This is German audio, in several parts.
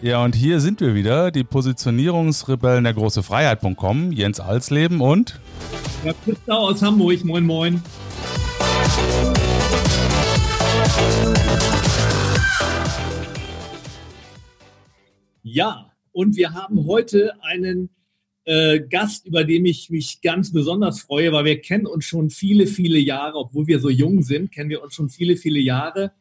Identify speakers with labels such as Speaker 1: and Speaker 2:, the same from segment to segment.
Speaker 1: Ja, und hier sind wir wieder, die Positionierungsrebellen der große Freiheit.com, Jens Alsleben und
Speaker 2: ja, Christau aus Hamburg, moin moin. Ja, und wir haben heute einen äh, Gast, über den ich mich ganz besonders freue, weil wir kennen uns schon viele, viele Jahre, obwohl wir so jung sind, kennen wir uns schon viele, viele Jahre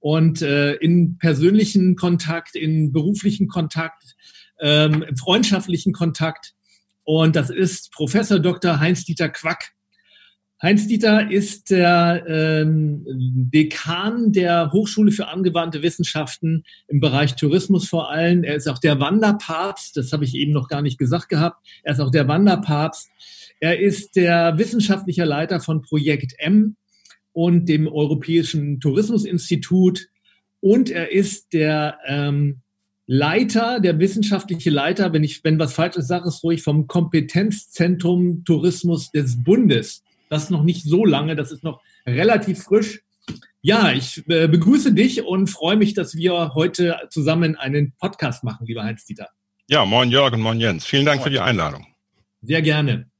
Speaker 2: und äh, in persönlichen Kontakt, in beruflichen Kontakt, ähm, im freundschaftlichen Kontakt. Und das ist Professor Dr. Heinz-Dieter Quack. Heinz-Dieter ist der ähm, Dekan der Hochschule für angewandte Wissenschaften im Bereich Tourismus vor allem. Er ist auch der Wanderpapst, das habe ich eben noch gar nicht gesagt gehabt. Er ist auch der Wanderpapst. Er ist der wissenschaftliche Leiter von Projekt M, und dem Europäischen Tourismusinstitut. Und er ist der ähm, Leiter, der wissenschaftliche Leiter, wenn ich, wenn was Falsches sage, ist ruhig vom Kompetenzzentrum Tourismus des Bundes. Das ist noch nicht so lange, das ist noch relativ frisch. Ja, ich äh, begrüße dich und freue mich, dass wir heute zusammen einen Podcast machen, lieber Heinz-Dieter.
Speaker 3: Ja, moin Jörg und moin Jens. Vielen Dank moin. für die Einladung.
Speaker 2: Sehr gerne.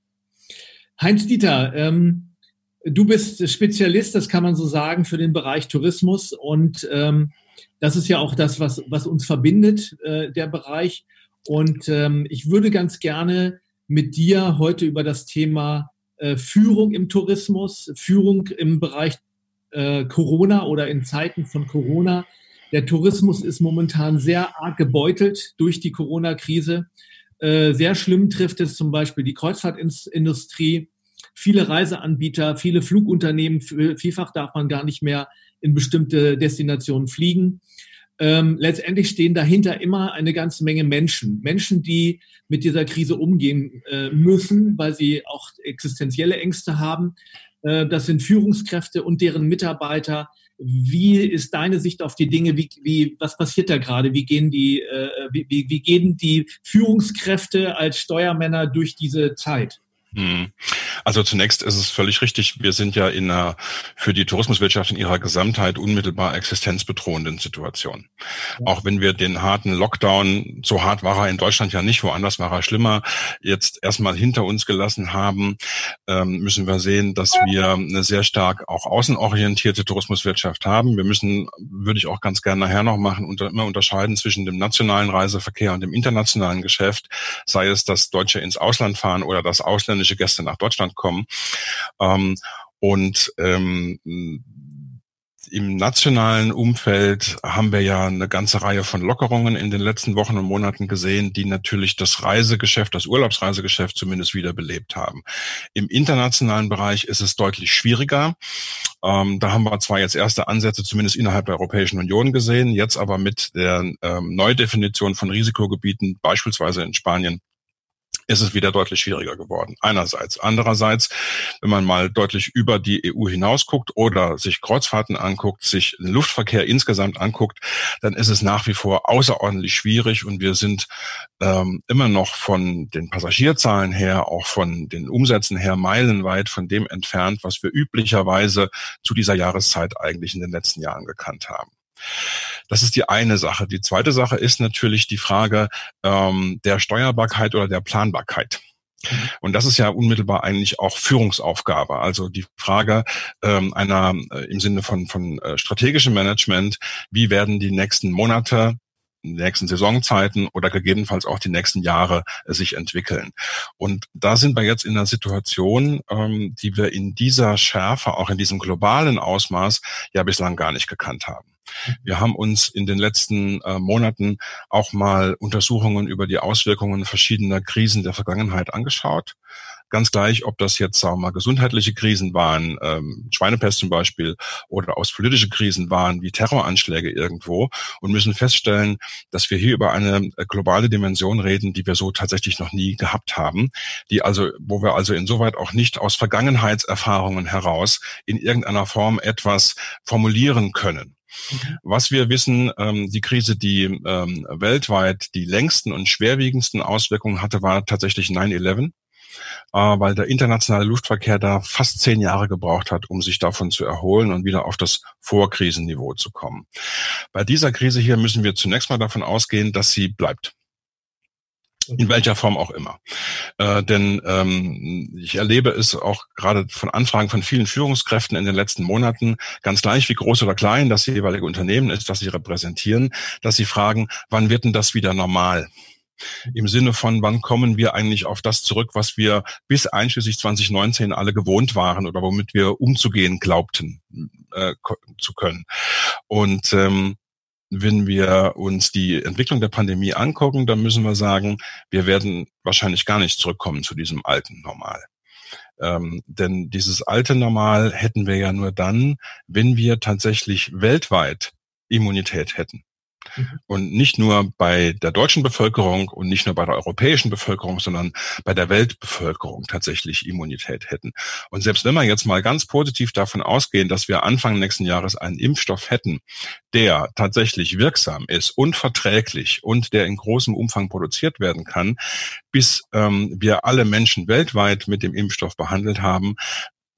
Speaker 2: Heinz-Dieter, ähm, Du bist Spezialist, das kann man so sagen, für den Bereich Tourismus und ähm, das ist ja auch das, was, was uns verbindet, äh, der Bereich. Und ähm, ich würde ganz gerne mit dir heute über das Thema äh, Führung im Tourismus, Führung im Bereich äh, Corona oder in Zeiten von Corona. Der Tourismus ist momentan sehr arg gebeutelt durch die Corona-Krise. Äh, sehr schlimm trifft es zum Beispiel die Kreuzfahrtindustrie viele Reiseanbieter, viele Flugunternehmen, vielfach darf man gar nicht mehr in bestimmte Destinationen fliegen. Ähm, letztendlich stehen dahinter immer eine ganze Menge Menschen. Menschen, die mit dieser Krise umgehen äh, müssen, weil sie auch existenzielle Ängste haben. Äh, das sind Führungskräfte und deren Mitarbeiter. Wie ist deine Sicht auf die Dinge? Wie, wie, was passiert da gerade? Wie gehen die, äh, wie, wie, wie gehen die Führungskräfte als Steuermänner durch diese Zeit?
Speaker 3: Hm. Also zunächst ist es völlig richtig, wir sind ja in einer für die Tourismuswirtschaft in ihrer Gesamtheit unmittelbar existenzbedrohenden Situation. Auch wenn wir den harten Lockdown, so hart war er in Deutschland ja nicht, woanders war er schlimmer, jetzt erstmal hinter uns gelassen haben, ähm, müssen wir sehen, dass wir eine sehr stark auch außenorientierte Tourismuswirtschaft haben. Wir müssen, würde ich auch ganz gerne nachher noch machen, unter, immer unterscheiden zwischen dem nationalen Reiseverkehr und dem internationalen Geschäft, sei es das Deutsche ins Ausland fahren oder das Ausländer ausländische Gäste nach Deutschland kommen. Ähm, und ähm, im nationalen Umfeld haben wir ja eine ganze Reihe von Lockerungen in den letzten Wochen und Monaten gesehen, die natürlich das Reisegeschäft, das Urlaubsreisegeschäft zumindest wiederbelebt haben. Im internationalen Bereich ist es deutlich schwieriger. Ähm, da haben wir zwar jetzt erste Ansätze zumindest innerhalb der Europäischen Union gesehen, jetzt aber mit der ähm, Neudefinition von Risikogebieten, beispielsweise in Spanien, ist es wieder deutlich schwieriger geworden. Einerseits. Andererseits, wenn man mal deutlich über die EU hinaus guckt oder sich Kreuzfahrten anguckt, sich den Luftverkehr insgesamt anguckt, dann ist es nach wie vor außerordentlich schwierig und wir sind ähm, immer noch von den Passagierzahlen her, auch von den Umsätzen her meilenweit von dem entfernt, was wir üblicherweise zu dieser Jahreszeit eigentlich in den letzten Jahren gekannt haben. Das ist die eine Sache. Die zweite Sache ist natürlich die Frage ähm, der Steuerbarkeit oder der Planbarkeit. Mhm. Und das ist ja unmittelbar eigentlich auch Führungsaufgabe. Also die Frage ähm, einer äh, im Sinne von, von äh, strategischem Management, wie werden die nächsten Monate, nächsten Saisonzeiten oder gegebenenfalls auch die nächsten Jahre äh, sich entwickeln. Und da sind wir jetzt in einer Situation, ähm, die wir in dieser Schärfe, auch in diesem globalen Ausmaß ja bislang gar nicht gekannt haben. Wir haben uns in den letzten äh, Monaten auch mal Untersuchungen über die Auswirkungen verschiedener Krisen der Vergangenheit angeschaut. Ganz gleich, ob das jetzt sagen wir mal gesundheitliche Krisen waren, ähm, Schweinepest zum Beispiel, oder aus politische Krisen waren, wie Terroranschläge irgendwo, und müssen feststellen, dass wir hier über eine äh, globale Dimension reden, die wir so tatsächlich noch nie gehabt haben, die also, wo wir also insoweit auch nicht aus Vergangenheitserfahrungen heraus in irgendeiner Form etwas formulieren können. Mhm. Was wir wissen, ähm, die Krise, die ähm, weltweit die längsten und schwerwiegendsten Auswirkungen hatte, war tatsächlich 9-11. äh, weil der internationale Luftverkehr da fast zehn Jahre gebraucht hat, um sich davon zu erholen und wieder auf das Vorkrisenniveau zu kommen. Bei dieser Krise hier müssen wir zunächst mal davon ausgehen, dass sie bleibt. In welcher Form auch immer. Äh, denn ähm, ich erlebe es auch gerade von Anfragen von vielen Führungskräften in den letzten Monaten, ganz gleich wie groß oder klein das jeweilige Unternehmen ist, das sie repräsentieren, dass sie fragen, wann wird denn das wieder normal? Im Sinne von, wann kommen wir eigentlich auf das zurück, was wir bis einschließlich 2019 alle gewohnt waren oder womit wir umzugehen glaubten äh, zu können. Und ähm, wenn wir uns die Entwicklung der Pandemie angucken, dann müssen wir sagen, wir werden wahrscheinlich gar nicht zurückkommen zu diesem alten Normal. Ähm, denn dieses alte Normal hätten wir ja nur dann, wenn wir tatsächlich weltweit Immunität hätten. Mhm. Und nicht nur bei der deutschen Bevölkerung und nicht nur bei der europäischen Bevölkerung, sondern bei der Weltbevölkerung tatsächlich Immunität hätten. Und selbst wenn wir jetzt mal ganz positiv davon ausgehen, dass wir Anfang nächsten Jahres einen Impfstoff hätten, der tatsächlich wirksam ist und verträglich und der in großem Umfang produziert werden kann, bis ähm, wir alle Menschen weltweit mit dem Impfstoff behandelt haben,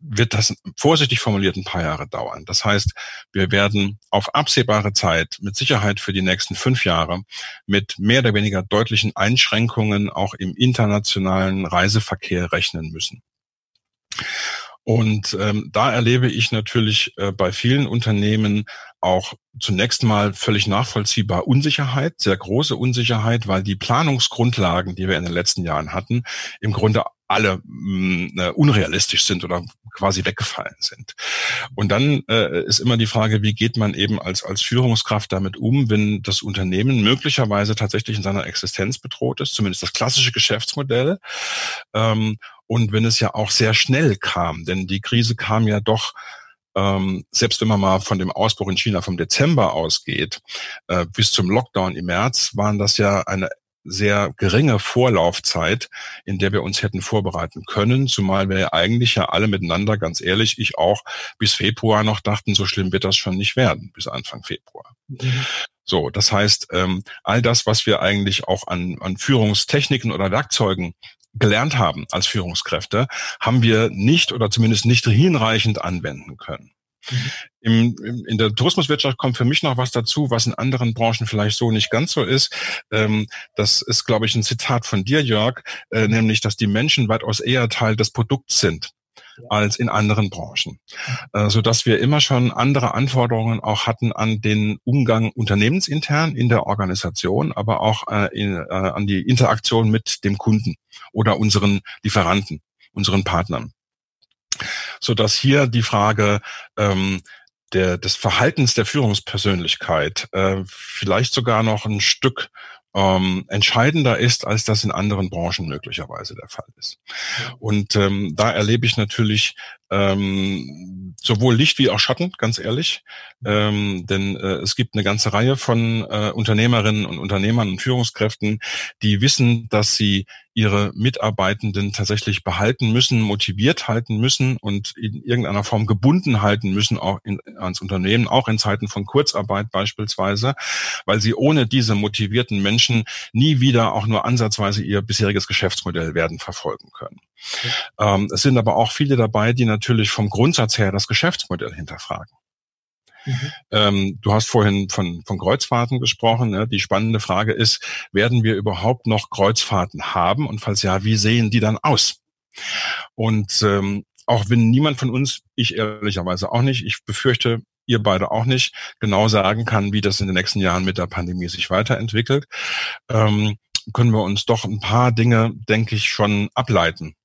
Speaker 3: wird das vorsichtig formuliert ein paar Jahre dauern. Das heißt, wir werden auf absehbare Zeit mit Sicherheit für die nächsten fünf Jahre mit mehr oder weniger deutlichen Einschränkungen auch im internationalen Reiseverkehr rechnen müssen. Und ähm, da erlebe ich natürlich äh, bei vielen Unternehmen auch zunächst mal völlig nachvollziehbar Unsicherheit, sehr große Unsicherheit, weil die Planungsgrundlagen, die wir in den letzten Jahren hatten, im Grunde alle mh, mm, äh, unrealistisch sind oder quasi weggefallen sind. Und dann äh, ist immer die Frage, wie geht man eben als, als Führungskraft damit um, wenn das Unternehmen möglicherweise tatsächlich in seiner Existenz bedroht ist, zumindest das klassische Geschäftsmodell. Ähm, und wenn es ja auch sehr schnell kam, denn die Krise kam ja doch ähm, selbst wenn man mal von dem Ausbruch in China vom Dezember ausgeht, äh, bis zum Lockdown im März, waren das ja eine sehr geringe Vorlaufzeit, in der wir uns hätten vorbereiten können, zumal wir ja eigentlich ja alle miteinander, ganz ehrlich, ich auch, bis Februar noch dachten, so schlimm wird das schon nicht werden, bis Anfang Februar. Mhm. So, das heißt, ähm, all das, was wir eigentlich auch an, an Führungstechniken oder Werkzeugen gelernt haben als Führungskräfte, haben wir nicht oder zumindest nicht hinreichend anwenden können. Mhm. Im, im, in der Tourismuswirtschaft kommt für mich noch was dazu, was in anderen Branchen vielleicht so nicht ganz so ist. Ähm, das ist, glaube ich, ein Zitat von dir, Jörg, äh, nämlich, dass die Menschen weitaus eher Teil des Produkts sind als in anderen Branchen, äh, so dass wir immer schon andere Anforderungen auch hatten an den Umgang unternehmensintern in der Organisation, aber auch äh, in, äh, an die Interaktion mit dem Kunden oder unseren Lieferanten, unseren Partnern so dass hier die Frage ähm, der, des Verhaltens der Führungspersönlichkeit äh, vielleicht sogar noch ein Stück ähm, entscheidender ist, als das in anderen Branchen möglicherweise der Fall ist. Und ähm, da erlebe ich natürlich ähm, sowohl Licht wie auch Schatten, ganz ehrlich. Ähm, denn äh, es gibt eine ganze Reihe von äh, Unternehmerinnen und Unternehmern und Führungskräften, die wissen, dass sie ihre Mitarbeitenden tatsächlich behalten müssen, motiviert halten müssen und in irgendeiner Form gebunden halten müssen, auch in, ans Unternehmen, auch in Zeiten von Kurzarbeit beispielsweise, weil sie ohne diese motivierten Menschen nie wieder auch nur ansatzweise ihr bisheriges Geschäftsmodell werden verfolgen können. Ähm, es sind aber auch viele dabei, die natürlich vom Grundsatz her das Geschäftsmodell hinterfragen. Mhm. Ähm, du hast vorhin von, von Kreuzfahrten gesprochen. Ne? Die spannende Frage ist, werden wir überhaupt noch Kreuzfahrten haben? Und falls ja, wie sehen die dann aus? Und ähm, auch wenn niemand von uns, ich ehrlicherweise auch nicht, ich befürchte, ihr beide auch nicht, genau sagen kann, wie das in den nächsten Jahren mit der Pandemie sich weiterentwickelt, ähm, können wir uns doch ein paar Dinge, denke ich, schon ableiten.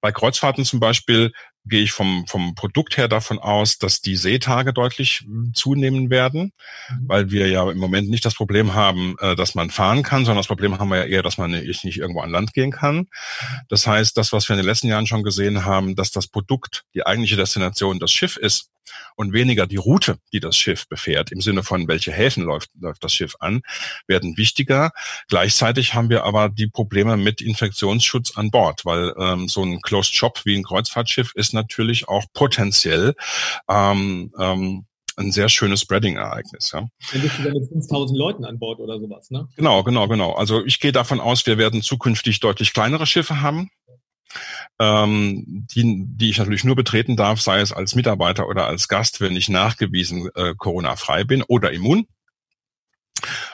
Speaker 3: Bei Kreuzfahrten zum Beispiel gehe ich vom, vom Produkt her davon aus, dass die Seetage deutlich hm, zunehmen werden, mhm. weil wir ja im Moment nicht das Problem haben, äh, dass man fahren kann, sondern das Problem haben wir ja eher, dass man nicht irgendwo an Land gehen kann. Das heißt, das, was wir in den letzten Jahren schon gesehen haben, dass das Produkt, die eigentliche Destination das Schiff ist, und weniger die Route, die das Schiff befährt, im Sinne von welche Häfen läuft, läuft das Schiff an, werden wichtiger. Gleichzeitig haben wir aber die Probleme mit Infektionsschutz an Bord, weil ähm, so ein Closed Shop wie ein Kreuzfahrtschiff ist natürlich auch potenziell ähm, ähm, ein sehr schönes Spreading-Ereignis. Ja.
Speaker 2: Dann bist du dann mit 5000 Leuten an Bord oder sowas, ne?
Speaker 3: Genau, genau, genau. Also ich gehe davon aus, wir werden zukünftig deutlich kleinere Schiffe haben ähm, die, die ich natürlich nur betreten darf, sei es als Mitarbeiter oder als Gast, wenn ich nachgewiesen äh, Corona-frei bin oder immun.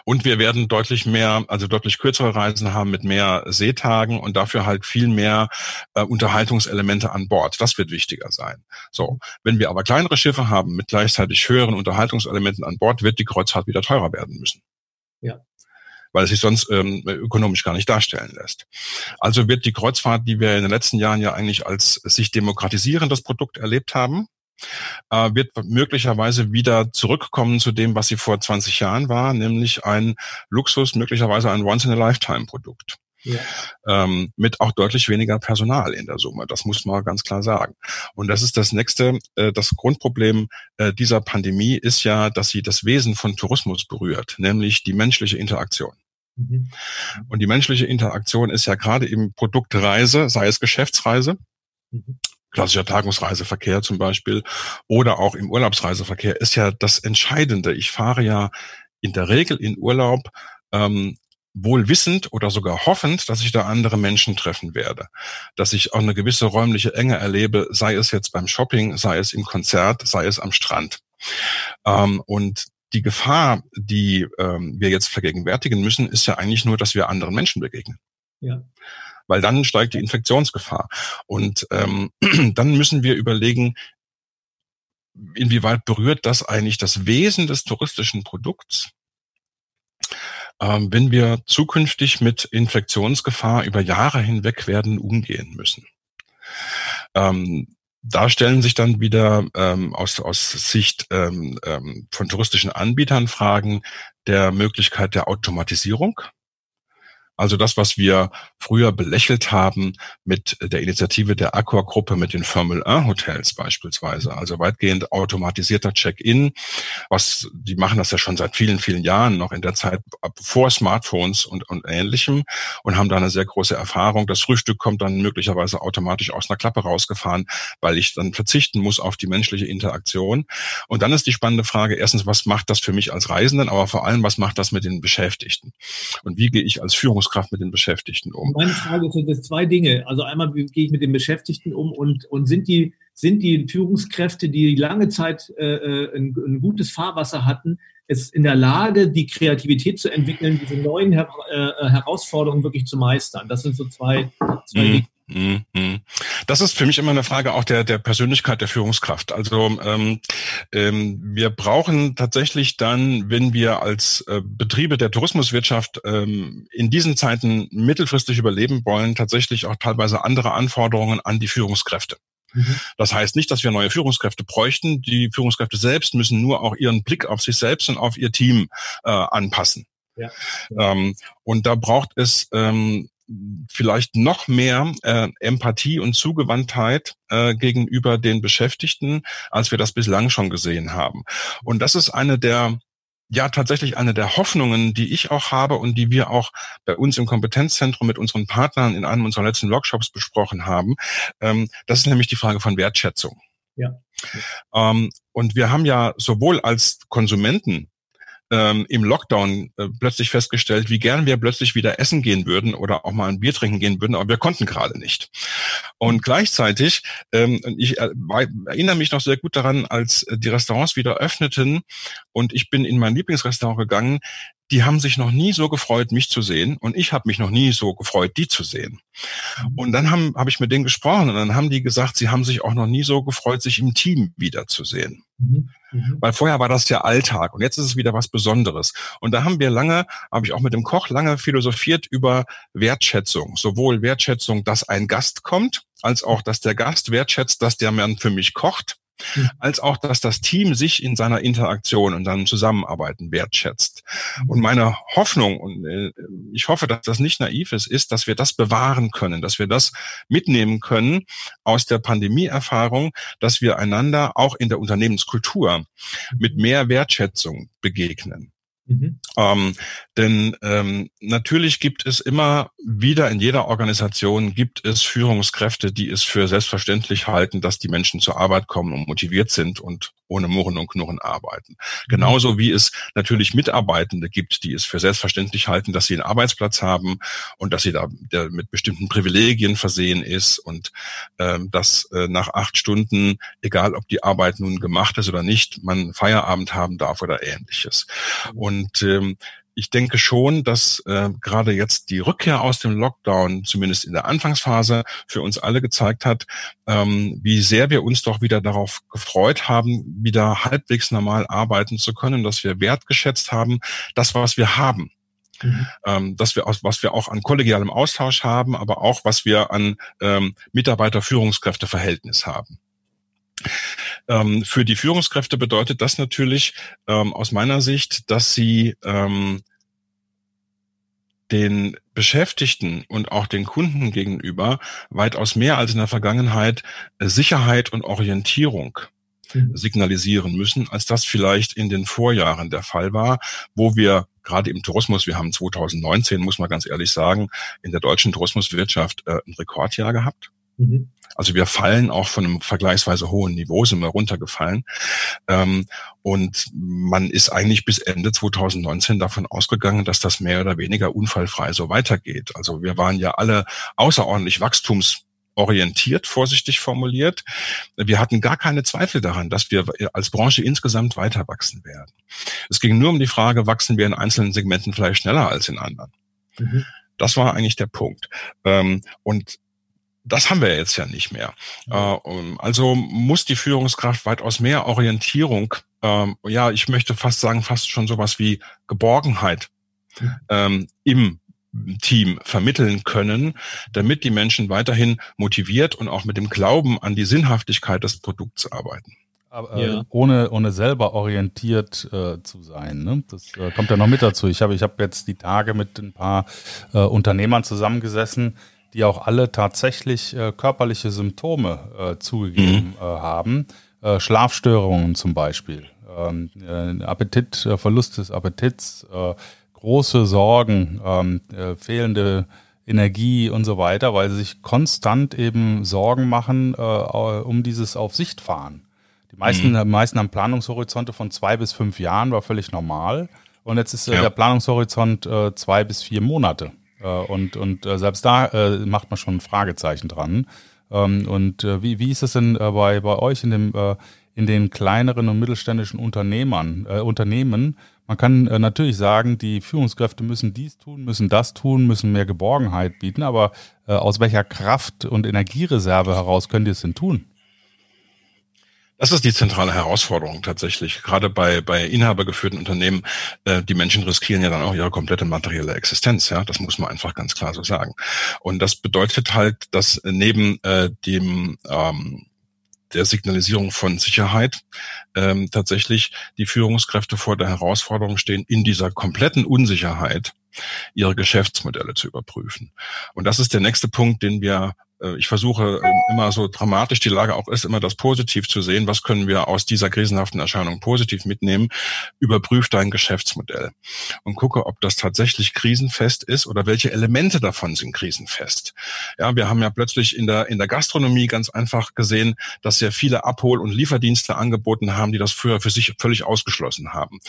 Speaker 3: Und wir werden deutlich mehr, also deutlich kürzere Reisen haben mit mehr Seetagen und dafür halt viel mehr äh, Unterhaltungselemente an Bord. Das wird wichtiger sein. So, wenn wir aber kleinere Schiffe haben mit gleichzeitig höheren Unterhaltungselementen an Bord, wird die Kreuzfahrt wieder teurer werden müssen. Ja weil es sich sonst ähm, ökonomisch gar nicht darstellen lässt. Also wird die Kreuzfahrt, die wir in den letzten Jahren ja eigentlich als sich demokratisierendes Produkt erlebt haben, äh, wird möglicherweise wieder zurückkommen zu dem, was sie vor 20 Jahren war, nämlich ein Luxus, möglicherweise ein Once-in-a-Lifetime-Produkt. Ja. Ähm, mit auch deutlich weniger Personal in der Summe. Das muss man ganz klar sagen. Und das ist das nächste, äh, das Grundproblem äh, dieser Pandemie ist ja, dass sie das Wesen von Tourismus berührt, nämlich die menschliche Interaktion. Mhm. Und die menschliche Interaktion ist ja gerade im Produkt Reise, sei es Geschäftsreise, mhm klassischer Tagungsreiseverkehr zum Beispiel oder auch im Urlaubsreiseverkehr ist ja das Entscheidende. Ich fahre ja in der Regel in Urlaub ähm, wohl wissend oder sogar hoffend, dass ich da andere Menschen treffen werde, dass ich auch eine gewisse räumliche Enge erlebe, sei es jetzt beim Shopping, sei es im Konzert, sei es am Strand. Ähm, und die Gefahr, die ähm, wir jetzt vergegenwärtigen müssen, ist ja eigentlich nur, dass wir anderen Menschen begegnen. Ja weil dann steigt die Infektionsgefahr. Und ähm, dann müssen wir überlegen, inwieweit berührt das eigentlich das Wesen des touristischen Produkts? Ähm, wenn wir zukünftig mit Infektionsgefahr über Jahre hinweg werden umgehen müssen. Ähm, da stellen sich dann wieder ähm, aus, aus Sicht ähm, ähm, von touristischen Anbietern Fragen der Möglichkeit der Automatisierung. Also das, was wir früher belächelt haben mit der Initiative der Aqua-Gruppe mit den Formel 1 Hotels beispielsweise. Also weitgehend automatisierter Check-in, was, die machen das ja schon seit vielen, vielen Jahren, noch in der Zeit vor Smartphones und, und ähnlichem und haben da eine sehr große Erfahrung. Das Frühstück kommt dann möglicherweise automatisch aus einer Klappe rausgefahren, weil ich dann verzichten muss auf die menschliche Interaktion. Und dann ist die spannende Frage, erstens, was macht das für mich als Reisenden, aber vor allem, was macht das mit den Beschäftigten? Und wie gehe ich als Führungs Führungskraft mit den Beschäftigten um?
Speaker 2: Meine Frage sind jetzt zwei Dinge. Also einmal, wie gehe ich mit den Beschäftigten um und, und sind die, sind die Führungskräfte, die lange Zeit äh, äh ein, ein gutes Fahrwasser hatten, ist in der Lage, die Kreativität zu entwickeln, diese neuen Her äh, Herausforderungen wirklich zu meistern? Das sind so zwei, zwei mhm.
Speaker 3: Mhm. Das ist für mich immer eine Frage auch der, der Persönlichkeit der Führungskraft. Also ähm, ähm, wir brauchen tatsächlich dann, wenn wir als äh, Betriebe der Tourismuswirtschaft ähm, in diesen Zeiten mittelfristig überleben wollen, tatsächlich auch teilweise andere Anforderungen an die Führungskräfte. Mhm. Das heißt nicht, dass wir neue Führungskräfte bräuchten. Die Führungskräfte selbst müssen nur auch ihren Blick auf sich selbst und auf ihr Team äh, anpassen. Ja. Ähm, und da braucht es ähm, vielleicht noch mehr äh, Empathie und Zugewandtheit äh, gegenüber den Beschäftigten, als wir das bislang schon gesehen haben. Und das ist eine der ja tatsächlich eine der Hoffnungen, die ich auch habe und die wir auch bei uns im Kompetenzzentrum mit unseren Partnern in einem unserer letzten Workshops besprochen haben. Ähm, das ist nämlich die Frage von Wertschätzung. Ja. Ähm, und wir haben ja sowohl als Konsumenten ähm, im Lockdown äh, plötzlich festgestellt, wie gern wir plötzlich wieder essen gehen würden oder auch mal ein Bier trinken gehen würden, aber wir konnten gerade nicht. Und gleichzeitig, ähm, ich äh, erinnere mich noch sehr gut daran, als die Restaurants wieder öffneten und ich bin in mein Lieblingsrestaurant gegangen, die haben sich noch nie so gefreut, mich zu sehen und ich habe mich noch nie so gefreut, die zu sehen. Mhm. Und dann habe hab ich mit denen gesprochen und dann haben die gesagt, sie haben sich auch noch nie so gefreut, sich im Team wiederzusehen. Mhm. Mhm. Weil vorher war das ja Alltag und jetzt ist es wieder was Besonderes. Und da haben wir lange, habe ich auch mit dem Koch lange philosophiert über Wertschätzung. Sowohl Wertschätzung, dass ein Gast kommt, als auch, dass der Gast wertschätzt, dass der Mann für mich kocht. Als auch, dass das Team sich in seiner Interaktion und seinem Zusammenarbeiten wertschätzt. Und meine Hoffnung, und äh, ich hoffe, dass das nicht naiv ist, ist, dass wir das bewahren können, dass wir das mitnehmen können aus der Pandemieerfahrung, dass wir einander auch in der Unternehmenskultur mit mehr Wertschätzung begegnen. Mhm. Ähm, denn ähm, natürlich gibt es immer wieder in jeder Organisation gibt es Führungskräfte, die es für selbstverständlich halten, dass die Menschen zur Arbeit kommen und motiviert sind und ohne Murren und Knurren arbeiten. Mhm. Genauso wie es natürlich Mitarbeitende gibt, die es für selbstverständlich halten, dass sie einen Arbeitsplatz haben und dass sie da der mit bestimmten Privilegien versehen ist und ähm, dass äh, nach acht Stunden, egal ob die Arbeit nun gemacht ist oder nicht, man Feierabend haben darf oder ähnliches. Mhm. Und und ähm, ich denke schon, dass äh, gerade jetzt die Rückkehr aus dem Lockdown, zumindest in der Anfangsphase, für uns alle gezeigt hat, ähm, wie sehr wir uns doch wieder darauf gefreut haben, wieder halbwegs normal arbeiten zu können, dass wir wertgeschätzt haben, das, was wir haben. Mhm. Ähm, dass wir, was wir auch an kollegialem Austausch haben, aber auch was wir an ähm, Mitarbeiter-Führungskräfte-Verhältnis haben. Ähm, für die Führungskräfte bedeutet das natürlich ähm, aus meiner Sicht, dass sie ähm, den Beschäftigten und auch den Kunden gegenüber weitaus mehr als in der Vergangenheit äh, Sicherheit und Orientierung mhm. signalisieren müssen, als das vielleicht in den Vorjahren der Fall war, wo wir gerade im Tourismus, wir haben 2019, muss man ganz ehrlich sagen, in der deutschen Tourismuswirtschaft äh, ein Rekordjahr gehabt. Mhm. Also wir fallen auch von einem vergleichsweise hohen Niveau, sind wir runtergefallen. Ähm, und man ist eigentlich bis Ende 2019 davon ausgegangen, dass das mehr oder weniger unfallfrei so weitergeht. Also wir waren ja alle außerordentlich wachstumsorientiert, vorsichtig formuliert. Wir hatten gar keine Zweifel daran, dass wir als Branche insgesamt weiter wachsen werden. Es ging nur um die Frage, wachsen wir in einzelnen Segmenten vielleicht schneller als in anderen. Mhm. Das war eigentlich der Punkt. Ähm, und das haben wir jetzt ja nicht mehr. Äh, also muss die Führungskraft weitaus mehr Orientierung, ähm, ja, ich möchte fast sagen, fast schon sowas wie Geborgenheit ähm, im Team vermitteln können, damit die Menschen weiterhin motiviert und auch mit dem Glauben an die Sinnhaftigkeit des Produkts arbeiten.
Speaker 1: Aber, äh, ja. ohne, ohne selber orientiert äh, zu sein. Ne? Das äh, kommt ja noch mit dazu. Ich habe ich hab jetzt die Tage mit ein paar äh, Unternehmern zusammengesessen, die auch alle tatsächlich äh, körperliche Symptome äh, zugegeben mhm. äh, haben. Äh, Schlafstörungen zum Beispiel, ähm, äh, Appetit, äh, Verlust des Appetits, äh, große Sorgen, ähm, äh, fehlende Energie und so weiter, weil sie sich konstant eben Sorgen machen äh, um dieses Auf Sicht fahren. Die meisten, mhm. meisten haben Planungshorizonte von zwei bis fünf Jahren, war völlig normal. Und jetzt ist ja. der Planungshorizont äh, zwei bis vier Monate. Äh, und und äh, selbst da äh, macht man schon ein Fragezeichen dran. Ähm, und wie, wie ist es denn bei, bei euch in dem in den kleineren und mittelständischen Unternehmern, äh, Unternehmen. Man kann natürlich sagen, die Führungskräfte müssen dies tun, müssen das tun, müssen mehr Geborgenheit bieten, aber aus welcher Kraft und Energiereserve heraus können die es denn tun?
Speaker 3: Das ist die zentrale Herausforderung tatsächlich. Gerade bei, bei inhabergeführten Unternehmen, äh, die Menschen riskieren ja dann auch ihre komplette materielle Existenz. Ja, das muss man einfach ganz klar so sagen. Und das bedeutet halt, dass neben äh, dem ähm, der Signalisierung von Sicherheit ähm, tatsächlich die Führungskräfte vor der Herausforderung stehen, in dieser kompletten Unsicherheit ihre Geschäftsmodelle zu überprüfen. Und das ist der nächste Punkt, den wir ich versuche ähm, immer so dramatisch die Lage auch ist, immer das positiv zu sehen. Was können wir aus dieser krisenhaften Erscheinung positiv mitnehmen? Überprüf dein Geschäftsmodell und gucke, ob das tatsächlich krisenfest ist oder welche Elemente davon sind krisenfest. Ja, wir haben ja plötzlich in der, in der Gastronomie ganz einfach gesehen, dass sehr viele Abhol- und Lieferdienste angeboten haben, die das früher für sich völlig ausgeschlossen haben.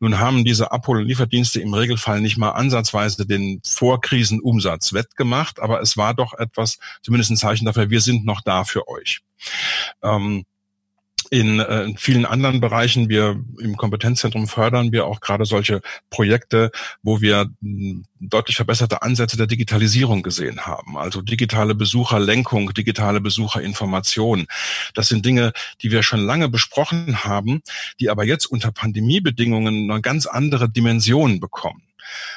Speaker 3: Nun haben diese Abhol- und Lieferdienste im Regelfall nicht mal ansatzweise den Vorkrisenumsatz wettgemacht, aber es war doch etwas, zumindest zumindest ein Zeichen dafür, wir sind noch da für euch. Ähm, in, äh, in vielen anderen Bereichen, wir im Kompetenzzentrum fördern wir auch gerade solche Projekte, wo wir hm, deutlich verbesserte Ansätze der Digitalisierung gesehen haben. Also digitale Besucherlenkung, digitale Besucherinformation. Das sind Dinge, die wir schon lange besprochen haben, die aber jetzt unter Pandemiebedingungen eine ganz andere Dimension bekommen.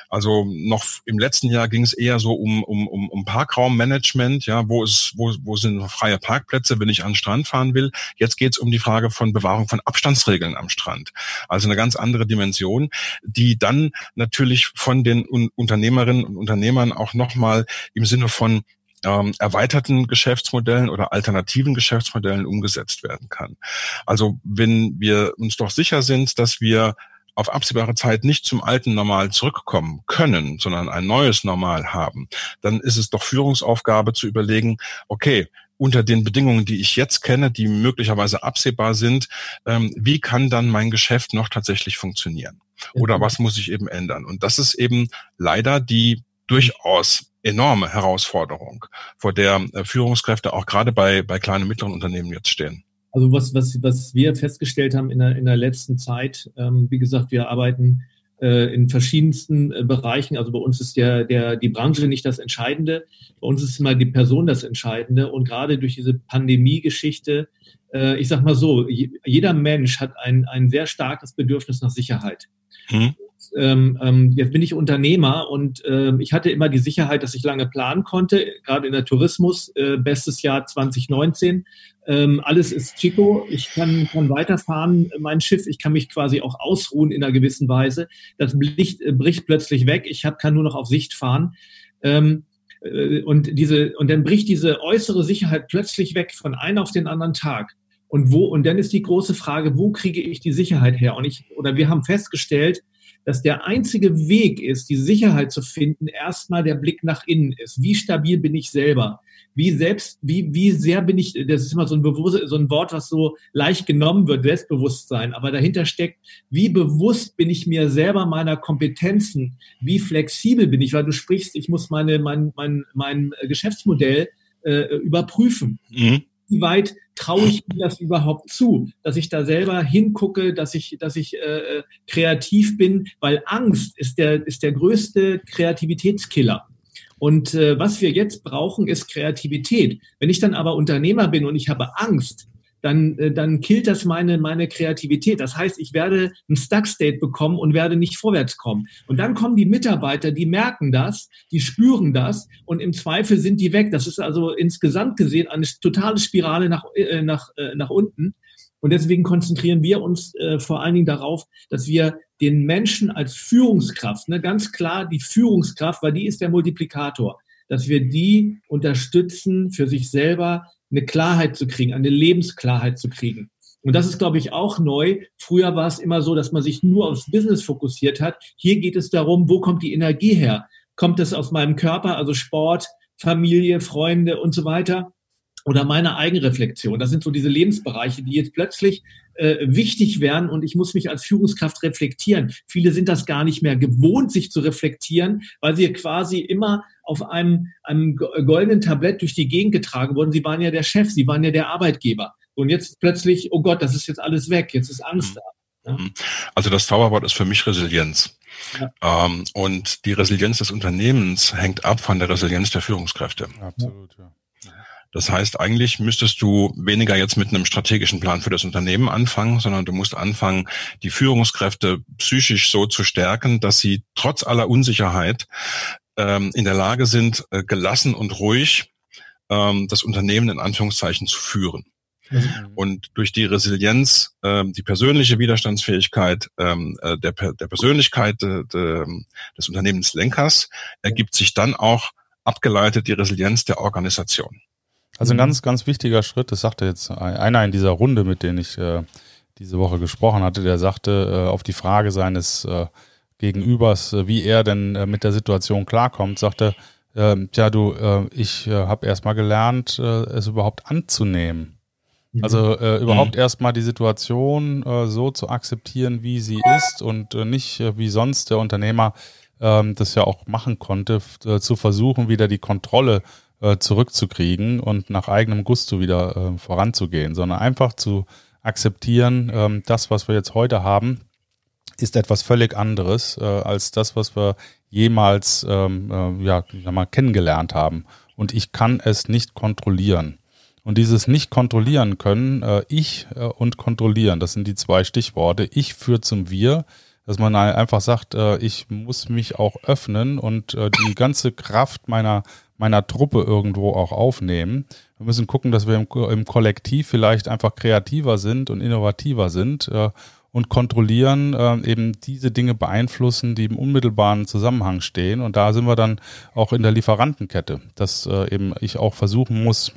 Speaker 3: Also noch im letzten Jahr ging es eher so um, um, um, um Parkraummanagement, ja, wo ist, wo, wo sind freie Parkplätze, wenn ich an den Strand fahren will. Jetzt geht es um die Frage von Bewahrung von Abstandsregeln am Strand. Also eine ganz andere Dimension, die dann natürlich von den Unternehmerinnen und Unternehmern auch nochmal im Sinne von ähm, erweiterten Geschäftsmodellen oder alternativen Geschäftsmodellen umgesetzt werden kann. Also wenn wir uns doch sicher sind, dass wir auf absehbare Zeit nicht zum alten Normal zurückkommen können, sondern ein neues Normal haben, dann ist es doch Führungsaufgabe zu überlegen, okay, unter den Bedingungen, die ich jetzt kenne, die möglicherweise absehbar sind, ähm, wie kann dann mein Geschäft noch tatsächlich funktionieren? Oder was muss ich eben ändern? Und das ist eben leider die durchaus enorme Herausforderung, vor der äh, Führungskräfte auch gerade bei, bei kleinen und mittleren Unternehmen jetzt stehen.
Speaker 2: Also was, was, was wir festgestellt haben in der, in der letzten Zeit, ähm, wie gesagt, wir arbeiten äh, in verschiedensten äh, Bereichen. Also bei uns ist der, der, die Branche nicht das Entscheidende. Bei uns ist immer die Person das Entscheidende. Und gerade durch diese Pandemie-Geschichte, äh, ich sag mal so, jeder Mensch hat ein, ein sehr starkes Bedürfnis nach Sicherheit. Hm ähm, ähm, jetzt bin ich Unternehmer und ähm, ich hatte immer die Sicherheit, dass ich lange planen konnte, gerade in der Tourismus, äh, bestes Jahr 2019. Ähm, alles ist Chico, ich kann, kann weiterfahren, mein Schiff, ich kann mich quasi auch ausruhen in einer gewissen Weise. Das Licht äh, bricht plötzlich weg, ich hab, kann nur noch auf Sicht fahren. Ähm, äh, und diese, und dann bricht diese äußere Sicherheit plötzlich weg von einem auf den anderen Tag. Und wo, und dann ist die große Frage, wo kriege ich die Sicherheit her? Und ich, oder wir haben festgestellt, dass der einzige Weg ist, die Sicherheit zu finden, erstmal der Blick nach innen ist. Wie stabil bin ich selber? Wie selbst, wie, wie sehr bin ich, das ist immer so ein, Bewusst, so ein Wort, was so leicht genommen wird, Selbstbewusstsein. Aber dahinter steckt, wie bewusst bin ich mir selber meiner Kompetenzen? Wie flexibel bin ich? Weil du sprichst, ich muss meine, mein, mein, mein Geschäftsmodell äh, überprüfen. Mhm wie weit traue ich mir das überhaupt zu, dass ich da selber hingucke, dass ich, dass ich äh, kreativ bin, weil Angst ist der, ist der größte Kreativitätskiller. Und äh, was wir jetzt brauchen, ist Kreativität. Wenn ich dann aber Unternehmer bin und ich habe Angst, dann, äh, dann killt das meine, meine Kreativität. Das heißt, ich werde ein Stuck-State bekommen und werde nicht vorwärts kommen. Und dann kommen die Mitarbeiter, die merken das, die spüren das und im Zweifel sind die weg. Das ist also insgesamt gesehen eine totale Spirale nach, äh, nach, äh, nach unten. Und deswegen konzentrieren wir uns äh, vor allen Dingen darauf, dass wir den Menschen als Führungskraft, ne, ganz klar die Führungskraft, weil die ist der Multiplikator, dass wir die unterstützen, für sich selber eine Klarheit zu kriegen, eine Lebensklarheit zu kriegen. Und das ist, glaube ich, auch neu. Früher war es immer so, dass man sich nur aufs Business fokussiert hat. Hier geht es darum, wo kommt die Energie her? Kommt es aus meinem Körper, also Sport, Familie, Freunde und so weiter? Oder meine Eigenreflexion? Das sind so diese Lebensbereiche, die jetzt plötzlich äh, wichtig werden und ich muss mich als Führungskraft reflektieren. Viele sind das gar nicht mehr gewohnt, sich zu reflektieren, weil sie quasi immer auf einem, einem goldenen Tablett durch die Gegend getragen wurden. Sie waren ja der Chef, sie waren ja der Arbeitgeber. Und jetzt plötzlich, oh Gott, das ist jetzt alles weg, jetzt ist Angst mhm. da. Ja?
Speaker 3: Mhm. Also das Zauberwort ist für mich Resilienz. Ja. Ähm, und die Resilienz des Unternehmens hängt ab von der Resilienz der Führungskräfte. Absolut, ja. Das heißt, eigentlich müsstest du weniger jetzt mit einem strategischen Plan für das Unternehmen anfangen, sondern du musst anfangen, die Führungskräfte psychisch so zu stärken, dass sie trotz aller Unsicherheit ähm, in der Lage sind, äh, gelassen und ruhig ähm, das Unternehmen in Anführungszeichen zu führen. Mhm. Und durch die Resilienz, ähm, die persönliche Widerstandsfähigkeit ähm, äh, der, der Persönlichkeit de, de, des Unternehmenslenkers ergibt sich dann auch abgeleitet die Resilienz der Organisation.
Speaker 1: Also ein ganz, ganz wichtiger Schritt, das sagte jetzt einer in dieser Runde, mit dem ich äh, diese Woche gesprochen hatte, der sagte äh, auf die Frage seines äh, Gegenübers, äh, wie er denn äh, mit der Situation klarkommt, sagte, äh, tja, du, äh, ich äh, habe erstmal gelernt, es überhaupt anzunehmen. Mhm. Also überhaupt mhm. erstmal die Situation so zu akzeptieren, wie sie ist und nicht wie sonst der Unternehmer äh, das ja auch machen konnte, zu versuchen, wieder die Kontrolle äh, zurückzukriegen und nach eigenem Gusto wieder äh, voranzugehen, sondern einfach zu akzeptieren, ähm, das, was wir jetzt heute haben, ist etwas völlig anderes äh, als das, was wir jemals ähm, äh, ja, mal, kennengelernt haben. Und ich kann es nicht kontrollieren. Und dieses nicht kontrollieren können, äh, ich äh, und kontrollieren, das sind die zwei Stichworte. Ich führt zum Wir, dass man einfach sagt, äh, ich muss mich auch öffnen und äh, die ganze Kraft meiner meiner Truppe irgendwo auch aufnehmen. Wir müssen gucken, dass wir im, im Kollektiv vielleicht einfach kreativer sind und innovativer sind äh, und kontrollieren, äh, eben diese Dinge beeinflussen, die im unmittelbaren Zusammenhang stehen. Und da sind wir dann auch in der Lieferantenkette, dass äh, eben ich auch versuchen muss,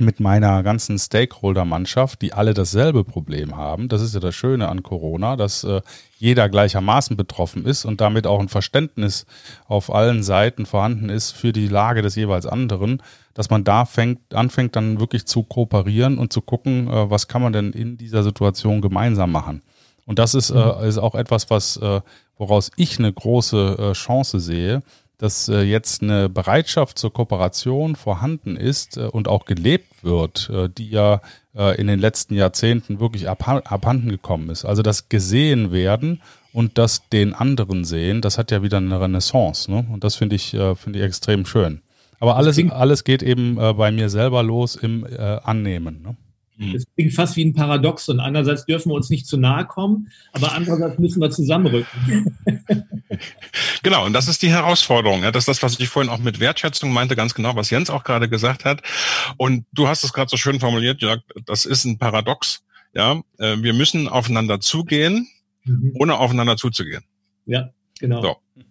Speaker 1: mit meiner ganzen Stakeholder-Mannschaft, die alle dasselbe Problem haben. Das ist ja das Schöne an Corona, dass äh, jeder gleichermaßen betroffen ist und damit auch ein Verständnis auf allen Seiten vorhanden ist für die Lage des jeweils anderen, dass man da fängt, anfängt dann wirklich zu kooperieren und zu gucken, äh, was kann man denn in dieser Situation gemeinsam machen. Und das ist, äh, mhm. ist auch etwas, was, äh, woraus ich eine große äh, Chance sehe, dass äh, jetzt eine Bereitschaft zur Kooperation vorhanden ist äh, und auch gelebt wird, äh, die ja äh, in den letzten Jahrzehnten wirklich abhanden gekommen ist. Also das gesehen werden und das den anderen sehen, das hat ja wieder eine Renaissance. Ne? Und das finde ich, äh, finde ich extrem schön. Aber alles, alles geht eben äh, bei mir selber los im äh, Annehmen. Ne?
Speaker 2: Mhm. Das klingt fast wie ein Paradoxon. Einerseits dürfen wir uns nicht zu nahe kommen, aber andererseits müssen wir zusammenrücken.
Speaker 3: Genau, und das ist die Herausforderung. Das ist das, was ich vorhin auch mit Wertschätzung meinte, ganz genau, was Jens auch gerade gesagt hat. Und du hast es gerade so schön formuliert, Jörg, das ist ein Paradox. Ja, äh, wir müssen aufeinander zugehen, mhm. ohne aufeinander zuzugehen.
Speaker 2: Ja, genau. So.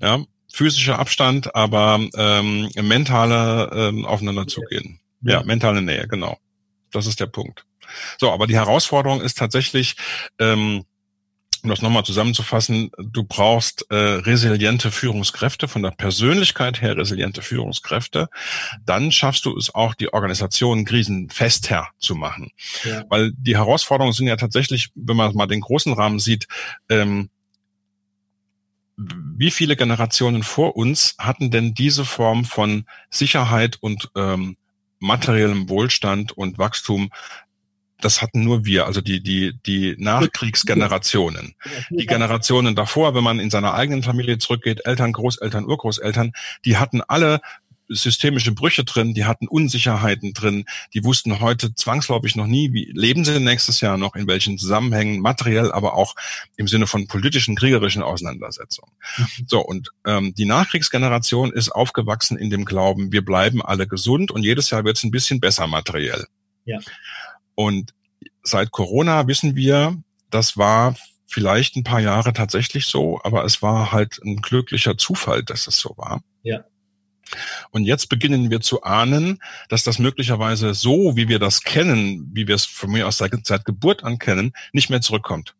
Speaker 3: Ja, physischer Abstand, aber ähm, mentale ähm, aufeinander zugehen. Ja. ja, mentale Nähe, genau. Das ist der Punkt. So, aber die Herausforderung ist tatsächlich, ähm, um das nochmal zusammenzufassen, du brauchst äh, resiliente Führungskräfte, von der Persönlichkeit her resiliente Führungskräfte. Dann schaffst du es auch, die Organisation krisenfester zu machen. Ja. Weil die Herausforderungen sind ja tatsächlich, wenn man mal den großen Rahmen sieht, ähm, wie viele Generationen vor uns hatten denn diese Form von Sicherheit und ähm, materiellem Wohlstand und Wachstum, das hatten nur wir, also die, die, die Nachkriegsgenerationen. Die Generationen davor, wenn man in seiner eigenen Familie zurückgeht, Eltern, Großeltern, Urgroßeltern, die hatten alle systemische Brüche drin, die hatten Unsicherheiten drin, die wussten heute zwangsläufig noch nie, wie leben sie nächstes Jahr noch, in welchen Zusammenhängen, materiell, aber auch im Sinne von politischen, kriegerischen Auseinandersetzungen. Mhm. So, und ähm, die Nachkriegsgeneration ist aufgewachsen in dem Glauben, wir bleiben alle gesund und jedes Jahr wird es ein bisschen besser materiell. Ja. Und seit Corona wissen wir, das war vielleicht ein paar Jahre tatsächlich so, aber es war halt ein glücklicher Zufall, dass es so war. Ja. Und jetzt beginnen wir zu ahnen, dass das möglicherweise so, wie wir das kennen, wie wir es von mir aus seit, seit Geburt an kennen, nicht mehr zurückkommt.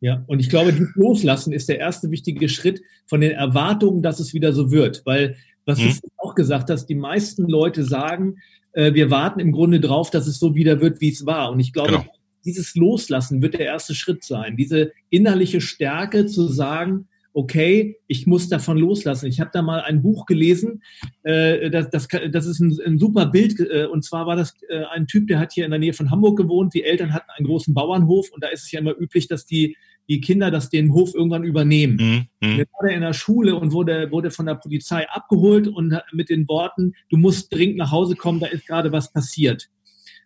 Speaker 2: Ja, und ich glaube, dieses Loslassen ist der erste wichtige Schritt von den Erwartungen, dass es wieder so wird. Weil, was hm. du auch gesagt hast, die meisten Leute sagen, äh, wir warten im Grunde drauf, dass es so wieder wird, wie es war. Und ich glaube, genau. dieses Loslassen wird der erste Schritt sein. Diese innerliche Stärke zu sagen, okay, ich muss davon loslassen. Ich habe da mal ein Buch gelesen, äh, das, das, das ist ein, ein super Bild, äh, und zwar war das äh, ein Typ, der hat hier in der Nähe von Hamburg gewohnt, die Eltern hatten einen großen Bauernhof und da ist es ja immer üblich, dass die, die Kinder das den Hof irgendwann übernehmen. Mhm. mhm. Jetzt war er in der Schule und wurde, wurde von der Polizei abgeholt und mit den Worten, du musst dringend nach Hause kommen, da ist gerade was passiert.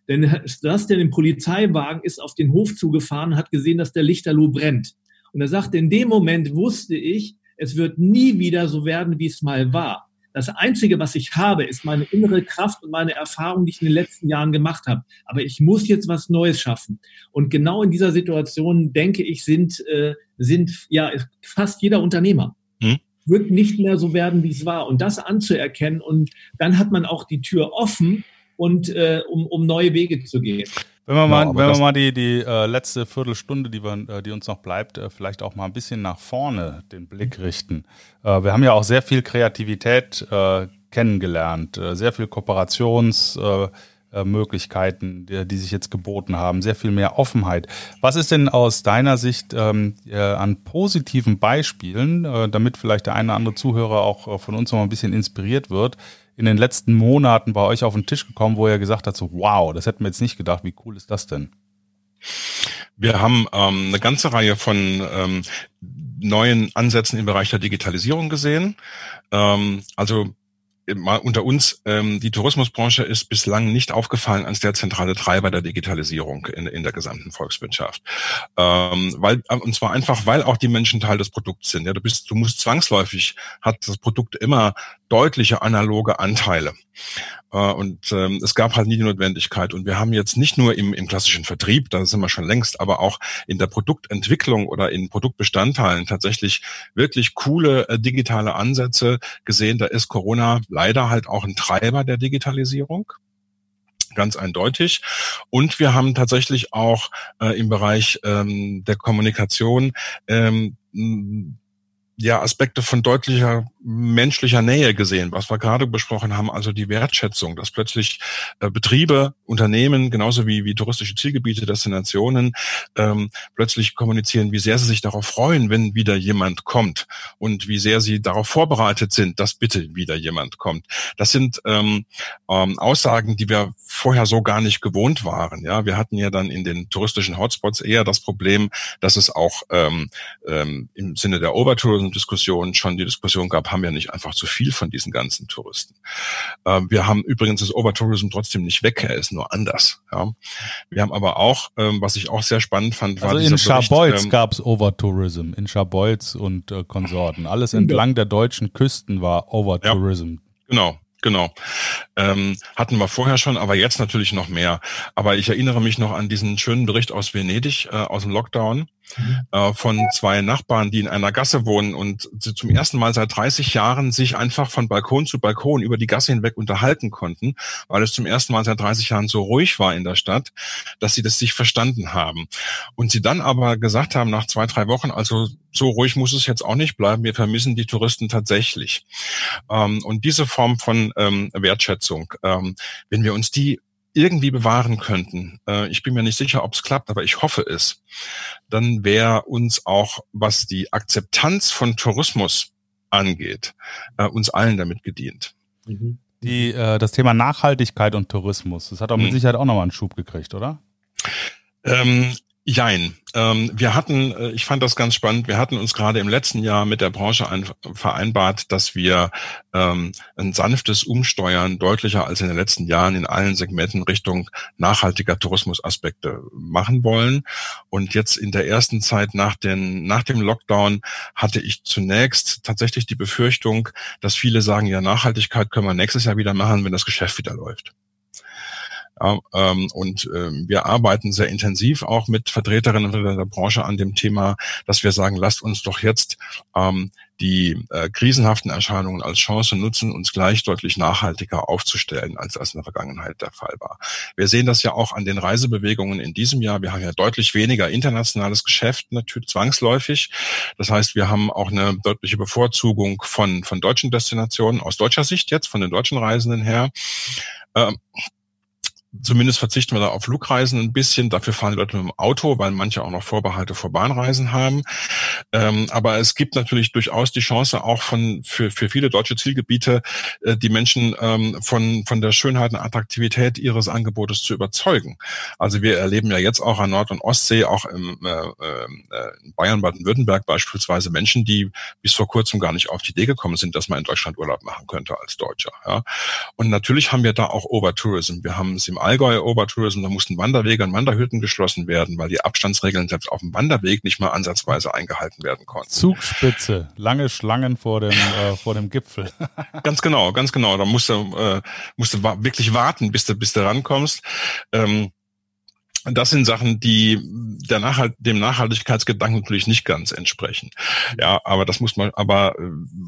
Speaker 2: Denn das, der den Polizeiwagen ist auf den Hof zugefahren, hat gesehen, dass der Lichterloh brennt. Und er sagte, in dem Moment wusste ich, es wird nie wieder so werden, wie es mal war. Das Einzige, was ich habe, ist meine innere Kraft und meine Erfahrung, die ich in den letzten Jahren gemacht habe. Aber ich muss jetzt was Neues schaffen. Und genau in dieser Situation, denke ich, sind, äh, sind ja fast jeder Unternehmer. Hm? Wird nicht mehr so werden, wie es war. Und das anzuerkennen und dann hat man auch die Tür offen und äh, um, um neue Wege zu gehen.
Speaker 1: Wenn wir mal, genau, wenn wir mal die, die äh, letzte Viertelstunde, die, wir, äh, die uns noch bleibt, äh, vielleicht auch mal ein bisschen nach vorne den Blick richten. Äh, wir haben ja auch sehr viel Kreativität äh, kennengelernt, äh, sehr viel Kooperationsmöglichkeiten, die, die, sich jetzt geboten haben, sehr viel mehr Offenheit. Was ist denn aus deiner Sicht ähm, an positiven Beispielen, damit vielleicht der eine oder andere Zuhörer auch von uns noch mal ein bisschen inspiriert wird, in den letzten Monaten bei euch auf den Tisch gekommen, wo ihr gesagt habt, so wow, das hätten wir jetzt nicht gedacht, wie cool ist das denn?
Speaker 3: Wir haben ähm, eine ganze Reihe von ähm, neuen Ansätzen im Bereich der Digitalisierung gesehen. Ähm, also mal unter uns, ähm, die Tourismusbranche ist bislang nicht aufgefallen als der zentrale Treiber der Digitalisierung in, in der gesamten Volkswirtschaft. Ähm, weil, und zwar einfach, weil auch die Menschen Teil des Produkts sind. Ja, du bist, du musst zwangsläufig, hat das Produkt immer deutliche analoge Anteile. Äh, und ähm, es gab halt nie die Notwendigkeit. Und wir haben jetzt nicht nur im, im klassischen Vertrieb, da sind wir schon längst, aber auch in der Produktentwicklung oder in Produktbestandteilen tatsächlich wirklich coole äh, digitale Ansätze gesehen. Da ist Corona leider halt auch ein Treiber der Digitalisierung. ganz eindeutig. Und wir haben tatsächlich auch äh, im Bereich ähm, der Kommunikation ähm, ja, Aspekte von deutlicher menschlicher Nähe gesehen, was wir gerade besprochen haben, also die Wertschätzung, dass plötzlich äh, Betriebe, Unternehmen, genauso wie, wie touristische Zielgebiete, Destinationen, ähm, plötzlich kommunizieren, wie sehr sie sich darauf freuen, wenn wieder jemand kommt und wie sehr sie darauf vorbereitet sind, dass bitte wieder jemand kommt. Das sind ähm, ähm, Aussagen, die wir vorher so gar nicht gewohnt waren. Ja, wir hatten ja dann in den touristischen Hotspots eher das Problem, dass es auch ähm, ähm, im Sinne der Overtourism-Diskussion schon die Diskussion gab, haben wir nicht einfach zu viel von diesen ganzen Touristen. Ähm, wir haben übrigens das Overtourism trotzdem nicht weg, er ist nur anders. Ja. Wir haben aber auch, ähm, was ich auch sehr spannend fand,
Speaker 1: war also in Scharbeutz ähm, gab es Overtourism, in Scharbeutz und äh, Konsorten. Alles entlang der deutschen Küsten war Overtourism. Ja,
Speaker 3: genau, Genau. Ähm, hatten wir vorher schon, aber jetzt natürlich noch mehr. Aber ich erinnere mich noch an diesen schönen Bericht aus Venedig, äh, aus dem Lockdown. Äh, von zwei Nachbarn, die in einer Gasse wohnen und sie zum ersten Mal seit 30 Jahren sich einfach von Balkon zu Balkon über die Gasse hinweg unterhalten konnten, weil es zum ersten Mal seit 30 Jahren so ruhig war in der Stadt, dass sie das sich verstanden haben. Und sie dann aber gesagt haben, nach zwei, drei Wochen, also so ruhig muss es jetzt auch nicht bleiben, wir vermissen die Touristen tatsächlich. Ähm, und diese Form von ähm, Wertschätzung, ähm, wenn wir uns die irgendwie bewahren könnten, äh, ich bin mir nicht sicher, ob es klappt, aber ich hoffe es, dann wäre uns auch, was die Akzeptanz von Tourismus angeht, äh, uns allen damit gedient.
Speaker 1: Mhm. Die, äh, das Thema Nachhaltigkeit und Tourismus, das hat auch mit mhm. Sicherheit auch nochmal einen Schub gekriegt, oder?
Speaker 3: Ähm, Jein. Ähm, wir hatten, äh, ich fand das ganz spannend, wir hatten uns gerade im letzten Jahr mit der Branche ein, vereinbart, dass wir ähm, ein sanftes Umsteuern deutlicher als in den letzten Jahren in allen Segmenten Richtung nachhaltiger Tourismusaspekte machen wollen. Und jetzt in der ersten Zeit nach, den, nach dem Lockdown hatte ich zunächst tatsächlich die Befürchtung, dass viele sagen, ja, Nachhaltigkeit können wir nächstes Jahr wieder machen, wenn das Geschäft wieder läuft. Ähm, und ähm, wir arbeiten sehr intensiv auch mit Vertreterinnen der Branche an dem Thema, dass wir sagen, lasst uns doch jetzt ähm, die äh, krisenhaften Erscheinungen als Chance nutzen, uns gleich deutlich nachhaltiger aufzustellen, als das in der Vergangenheit der Fall war. Wir sehen das ja auch an den Reisebewegungen in diesem Jahr. Wir haben ja deutlich weniger internationales Geschäft, natürlich zwangsläufig. Das heißt, wir haben auch eine deutliche Bevorzugung von, von deutschen Destinationen aus deutscher Sicht jetzt, von den deutschen Reisenden her. Ähm, Zumindest verzichten wir da auf Flugreisen ein bisschen. Dafür fahren die Leute mit dem Auto, weil manche auch noch Vorbehalte vor Bahnreisen haben. Ähm, aber es gibt natürlich durchaus die Chance auch von für, für viele deutsche Zielgebiete äh, die Menschen ähm, von von der Schönheit und Attraktivität ihres Angebotes zu überzeugen. Also wir erleben ja jetzt auch an Nord- und Ostsee, auch im äh, äh, Bayern, Baden-Württemberg beispielsweise Menschen, die bis vor kurzem gar nicht auf die Idee gekommen sind, dass man in Deutschland Urlaub machen könnte als Deutscher. Ja. Und natürlich haben wir da auch Overtourism. Wir haben es im Allgäu Overtourism, da mussten Wanderwege und Wanderhütten geschlossen werden, weil die Abstandsregeln selbst auf dem Wanderweg nicht mal ansatzweise eingehalten werden konnten.
Speaker 1: Zugspitze, lange Schlangen vor dem, äh, vor dem Gipfel.
Speaker 3: ganz genau, ganz genau. Da musst du, äh, musst du wirklich warten, bis du, bis du rankommst. Ähm, das sind Sachen, die der Nachhalt, dem Nachhaltigkeitsgedanken natürlich nicht ganz entsprechen. Ja, aber das muss man, aber äh,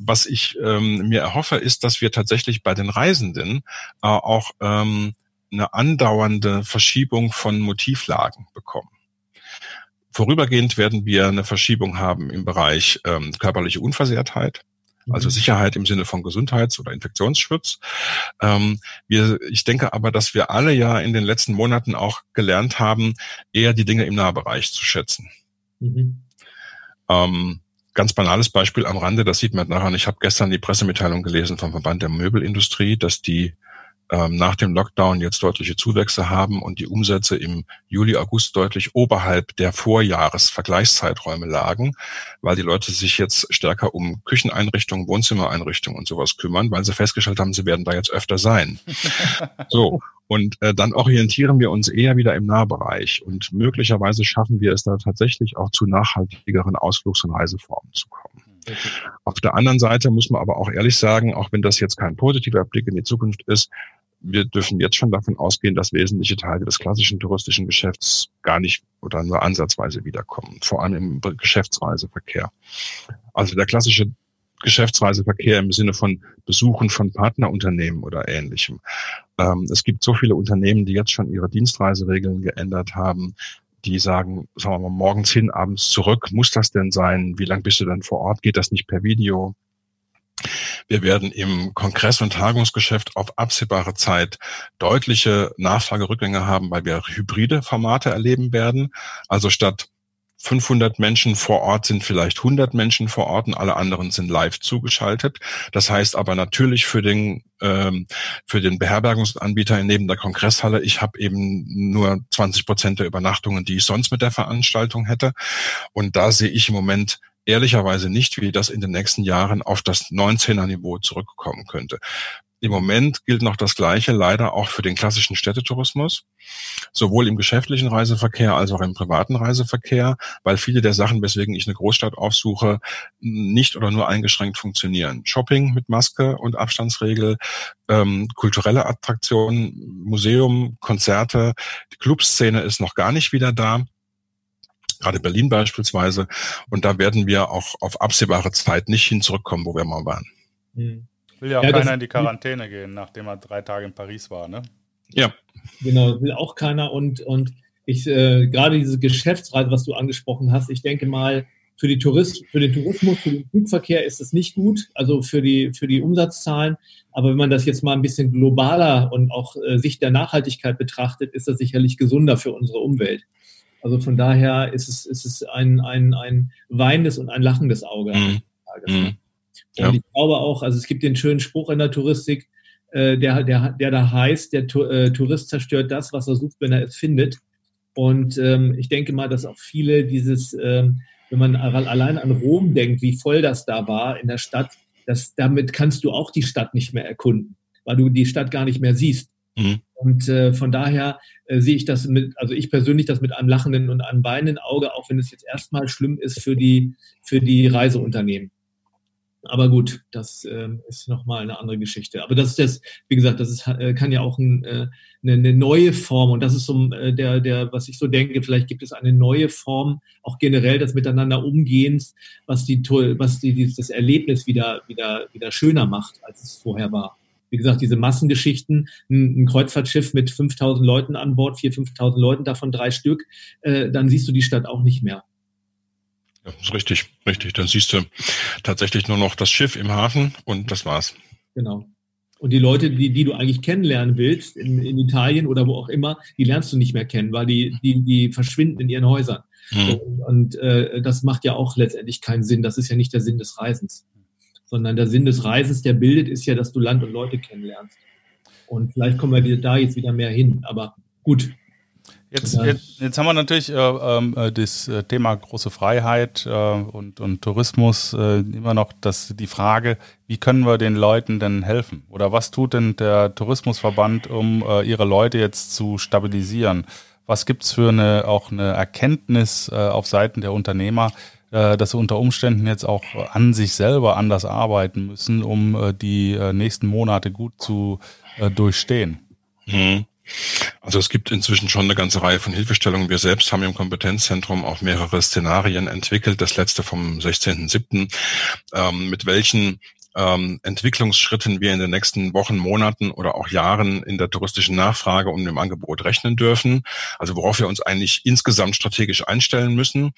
Speaker 3: was ich ähm, mir erhoffe, ist, dass wir tatsächlich bei den Reisenden äh, auch ähm, eine andauernde Verschiebung von Motivlagen bekommen. Vorübergehend werden wir eine Verschiebung haben im Bereich ähm, körperliche Unversehrtheit, also mhm. Sicherheit im Sinne von Gesundheits- oder Infektionsschutz. Ähm, wir, ich denke aber, dass wir alle ja in den letzten Monaten auch gelernt haben, eher die Dinge im Nahbereich zu schätzen. Mhm. Ähm, ganz banales Beispiel am Rande, das sieht man nachher. Ich habe gestern die Pressemitteilung gelesen vom Verband der Möbelindustrie, dass die ähm, nach dem Lockdown jetzt deutliche Zuwächse haben und die Umsätze im Juli, August deutlich oberhalb der Vorjahresvergleichszeiträume lagen, weil die Leute sich jetzt stärker um Kücheneinrichtungen, Wohnzimmereinrichtungen und sowas kümmern, weil sie festgestellt haben, sie werden da jetzt öfter sein. so. Und äh, dann orientieren wir uns eher wieder im Nahbereich und möglicherweise schaffen wir es da tatsächlich auch zu nachhaltigeren Ausflugs- und Reiseformen zu kommen. Auf der anderen Seite muss man aber auch ehrlich sagen, auch wenn das jetzt kein positiver Blick in die Zukunft ist, wir dürfen jetzt schon davon ausgehen, dass wesentliche Teile des klassischen touristischen Geschäfts gar nicht oder nur ansatzweise wiederkommen, vor allem im Geschäftsreiseverkehr. Also der klassische Geschäftsreiseverkehr im Sinne von Besuchen von Partnerunternehmen oder ähnlichem. Ähm, es gibt so viele Unternehmen, die jetzt schon ihre Dienstreiseregeln geändert haben, die sagen, sagen wir mal, morgens hin, abends zurück. Muss das denn sein? Wie lang bist du denn vor Ort? Geht das nicht per Video? Wir werden im Kongress- und Tagungsgeschäft auf absehbare Zeit deutliche Nachfragerückgänge haben, weil wir hybride Formate erleben werden. Also statt 500 Menschen vor Ort sind vielleicht 100 Menschen vor Ort und alle anderen sind live zugeschaltet. Das heißt aber natürlich für den ähm, für den Beherbergungsanbieter neben der Kongresshalle, ich habe eben nur 20 Prozent der Übernachtungen, die ich sonst mit der Veranstaltung hätte. Und da sehe ich im Moment ehrlicherweise nicht, wie das in den nächsten Jahren auf das 19er Niveau zurückkommen könnte. Im Moment gilt noch das Gleiche, leider auch für den klassischen Städtetourismus, sowohl im geschäftlichen Reiseverkehr als auch im privaten Reiseverkehr, weil viele der Sachen, weswegen ich eine Großstadt aufsuche, nicht oder nur eingeschränkt funktionieren. Shopping mit Maske und Abstandsregel, ähm, kulturelle Attraktionen, Museum, Konzerte, die Clubszene ist noch gar nicht wieder da gerade Berlin beispielsweise. Und da werden wir auch auf absehbare Zeit nicht hin zurückkommen, wo wir mal waren.
Speaker 1: Mhm. Will ja auch ja, keiner in die Quarantäne gehen, nachdem er drei Tage in Paris war, ne?
Speaker 2: Ja. Genau, will auch keiner. Und, und ich, äh, gerade diese Geschäftsreise, was du angesprochen hast, ich denke mal, für, die Tourist, für den Tourismus, für den Flugverkehr ist es nicht gut, also für die, für die Umsatzzahlen. Aber wenn man das jetzt mal ein bisschen globaler und auch äh, Sicht der Nachhaltigkeit betrachtet, ist das sicherlich gesunder für unsere Umwelt. Also von daher ist es, ist es ein, ein, ein weinendes und ein lachendes Auge. Mhm. Mhm. Ja. Und ich glaube auch, also es gibt den schönen Spruch in der Touristik, äh, der, der, der da heißt, der äh, Tourist zerstört das, was er sucht, wenn er es findet. Und ähm, ich denke mal, dass auch viele dieses, ähm, wenn man allein an Rom denkt, wie voll das da war in der Stadt, das, damit kannst du auch die Stadt nicht mehr erkunden, weil du die Stadt gar nicht mehr siehst. Mhm. Und äh, von daher äh, sehe ich das mit, also ich persönlich das mit einem lachenden und einem weinenden Auge, auch wenn es jetzt erstmal schlimm ist für die, für die Reiseunternehmen. Aber gut, das äh, ist nochmal eine andere Geschichte. Aber das ist jetzt, wie gesagt, das ist, äh, kann ja auch ein, äh, eine, eine, neue Form und das ist so äh, der, der, was ich so denke, vielleicht gibt es eine neue Form, auch generell des Miteinander Umgehens, was die, was die, das Erlebnis wieder, wieder, wieder schöner macht, als es vorher war. Wie gesagt, diese Massengeschichten, ein, ein Kreuzfahrtschiff mit 5000 Leuten an Bord, 4.000, 5.000 Leuten, davon drei Stück, äh, dann siehst du die Stadt auch nicht mehr.
Speaker 3: Ja, ist richtig, richtig. Dann siehst du tatsächlich nur noch das Schiff im Hafen und das war's.
Speaker 2: Genau. Und die Leute, die, die du eigentlich kennenlernen willst, in, in Italien oder wo auch immer, die lernst du nicht mehr kennen, weil die, die, die verschwinden in ihren Häusern. Mhm. Und, und äh, das macht ja auch letztendlich keinen Sinn. Das ist ja nicht der Sinn des Reisens. Sondern der Sinn des Reisens, der bildet, ist ja, dass du Land und Leute kennenlernst. Und vielleicht kommen wir da jetzt wieder mehr hin. Aber gut,
Speaker 1: Jetzt, jetzt, jetzt, haben wir natürlich äh, ähm, äh, das äh, Thema große Freiheit äh, und, und Tourismus äh, immer noch das, die Frage, wie können wir den Leuten denn helfen? Oder was tut denn der Tourismusverband, um äh, ihre Leute jetzt zu stabilisieren? Was gibt's für eine auch eine Erkenntnis auf Seiten der Unternehmer, dass sie unter Umständen jetzt auch an sich selber anders arbeiten müssen, um die nächsten Monate gut zu durchstehen?
Speaker 3: Mhm. Also es gibt inzwischen schon eine ganze Reihe von Hilfestellungen. Wir selbst haben im Kompetenzzentrum auch mehrere Szenarien entwickelt. Das letzte vom 16.07., ähm, mit welchen ähm, Entwicklungsschritten wir in den nächsten Wochen, Monaten oder auch Jahren in der touristischen Nachfrage und im Angebot rechnen dürfen. Also worauf wir uns eigentlich insgesamt strategisch einstellen müssen.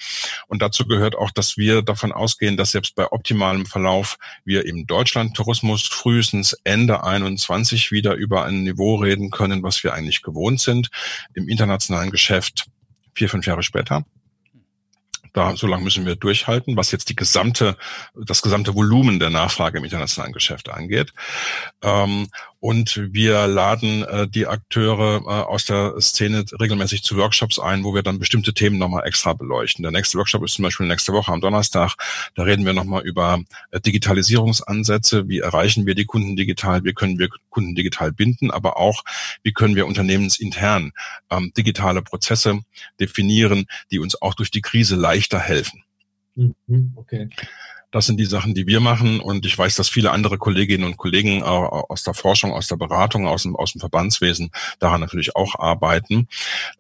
Speaker 3: Und dazu gehört auch, dass wir davon ausgehen, dass selbst bei optimalem Verlauf wir im Deutschland-Tourismus frühestens Ende 21 wieder über ein Niveau reden können, was wir eigentlich gewohnt sind. Im internationalen Geschäft vier, fünf Jahre später. Da, so lange müssen wir durchhalten, was jetzt die gesamte, das gesamte Volumen der Nachfrage im internationalen Geschäft angeht. Ähm, und wir laden äh, die Akteure äh, aus der Szene regelmäßig zu Workshops ein, wo wir dann bestimmte Themen nochmal extra beleuchten. Der nächste Workshop ist zum Beispiel nächste Woche am Donnerstag. Da reden wir nochmal über äh, Digitalisierungsansätze. Wie erreichen wir die Kunden digital? Wie können wir Kunden digital binden? Aber auch, wie können wir unternehmensintern ähm, digitale Prozesse definieren, die uns auch durch die Krise leichter helfen. Mhm, okay. Das sind die Sachen, die wir machen. Und ich weiß, dass viele andere Kolleginnen und Kollegen aus der Forschung, aus der Beratung, aus dem, aus dem Verbandswesen daran natürlich auch arbeiten,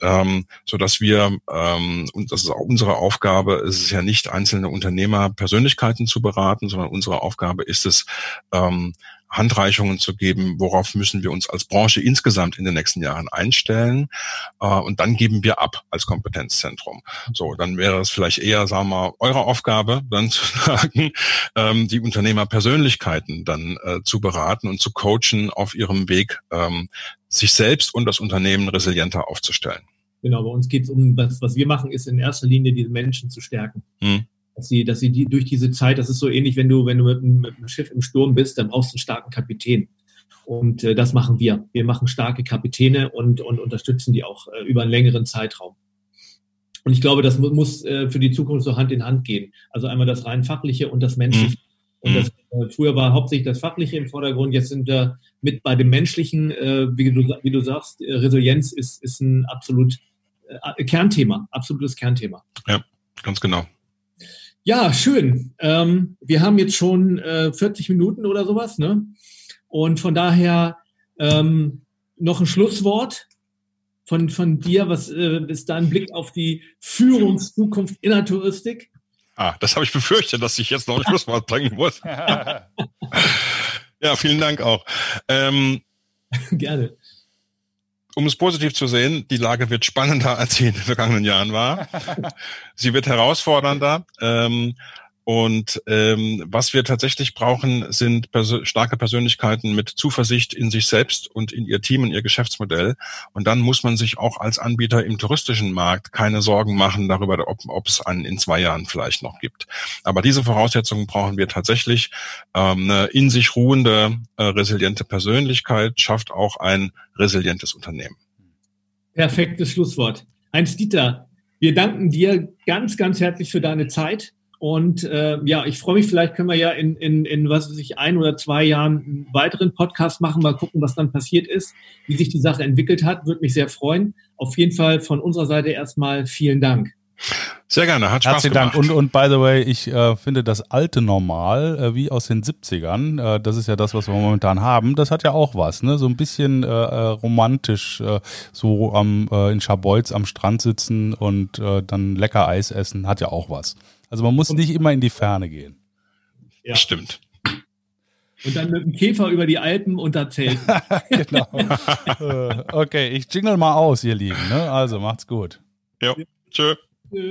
Speaker 3: ähm, so dass wir, ähm, und das ist auch unsere Aufgabe, es ist ja nicht einzelne Unternehmer Persönlichkeiten zu beraten, sondern unsere Aufgabe ist es, ähm, Handreichungen zu geben, worauf müssen wir uns als Branche insgesamt in den nächsten Jahren einstellen. Äh, und dann geben wir ab als Kompetenzzentrum. So, dann wäre es vielleicht eher, sagen wir mal, eure Aufgabe, dann zu sagen, ähm, die Unternehmerpersönlichkeiten dann äh, zu beraten und zu coachen auf ihrem Weg, ähm, sich selbst und das Unternehmen resilienter aufzustellen.
Speaker 2: Genau, bei uns geht es um, was, was wir machen, ist in erster Linie diese Menschen zu stärken. Hm dass sie, dass sie die, durch diese Zeit, das ist so ähnlich, wenn du, wenn du mit, mit einem Schiff im Sturm bist, dann brauchst du einen starken Kapitän. Und äh, das machen wir. Wir machen starke Kapitäne und, und unterstützen die auch äh, über einen längeren Zeitraum. Und ich glaube, das mu muss äh, für die Zukunft so Hand in Hand gehen. Also einmal das rein fachliche und das menschliche. Mhm. Und das, äh, früher war hauptsächlich das Fachliche im Vordergrund, jetzt sind wir mit bei dem Menschlichen, äh, wie, du, wie du sagst, äh, Resilienz ist, ist ein absolut äh, Kernthema, absolutes Kernthema.
Speaker 3: Ja, ganz genau.
Speaker 2: Ja, schön. Ähm, wir haben jetzt schon äh, 40 Minuten oder sowas, ne? Und von daher ähm, noch ein Schlusswort von, von dir. Was äh, ist dein Blick auf die Führungszukunft in der Touristik?
Speaker 3: Ah, das habe ich befürchtet, dass ich jetzt noch ein Schlusswort bringen muss. ja, vielen Dank auch. Ähm,
Speaker 2: Gerne
Speaker 3: um es positiv zu sehen, die Lage wird spannender, als sie in den vergangenen Jahren war. sie wird herausfordernder. Ähm, und ähm, was wir tatsächlich brauchen, sind persö starke Persönlichkeiten mit Zuversicht in sich selbst und in ihr Team und ihr Geschäftsmodell. Und dann muss man sich auch als Anbieter im touristischen Markt keine Sorgen machen darüber, ob, ob es einen in zwei Jahren vielleicht noch gibt. Aber diese Voraussetzungen brauchen wir tatsächlich. Ähm, eine in sich ruhende, äh, resiliente Persönlichkeit schafft auch ein resilientes Unternehmen.
Speaker 2: Perfektes Schlusswort. Heinz Dieter, wir danken dir ganz, ganz herzlich für deine Zeit und äh, ja, ich freue mich, vielleicht können wir ja in, in, in was weiß ich, ein oder zwei Jahren einen weiteren Podcast machen, mal gucken, was dann passiert ist, wie sich die Sache entwickelt hat. Würde mich sehr freuen. Auf jeden Fall von unserer Seite erstmal vielen Dank.
Speaker 3: Sehr gerne, hat Spaß
Speaker 1: Herzlichen gemacht. Dank. Und, und by the way, ich äh, finde das alte Normal, äh, wie aus den 70ern, äh, das ist ja das, was wir momentan haben, das hat ja auch was, ne? So ein bisschen äh, äh romantisch, äh, so am, äh, in Scharbeutz am Strand sitzen und äh, dann lecker Eis essen, hat ja auch was. Also man muss nicht immer in die Ferne gehen.
Speaker 3: Ja. Stimmt.
Speaker 2: Und dann mit dem Käfer über die Alpen unterzählen. genau.
Speaker 1: okay, ich jingle mal aus, ihr Lieben. Ne? Also macht's gut.
Speaker 3: Ja, tschö. tschö.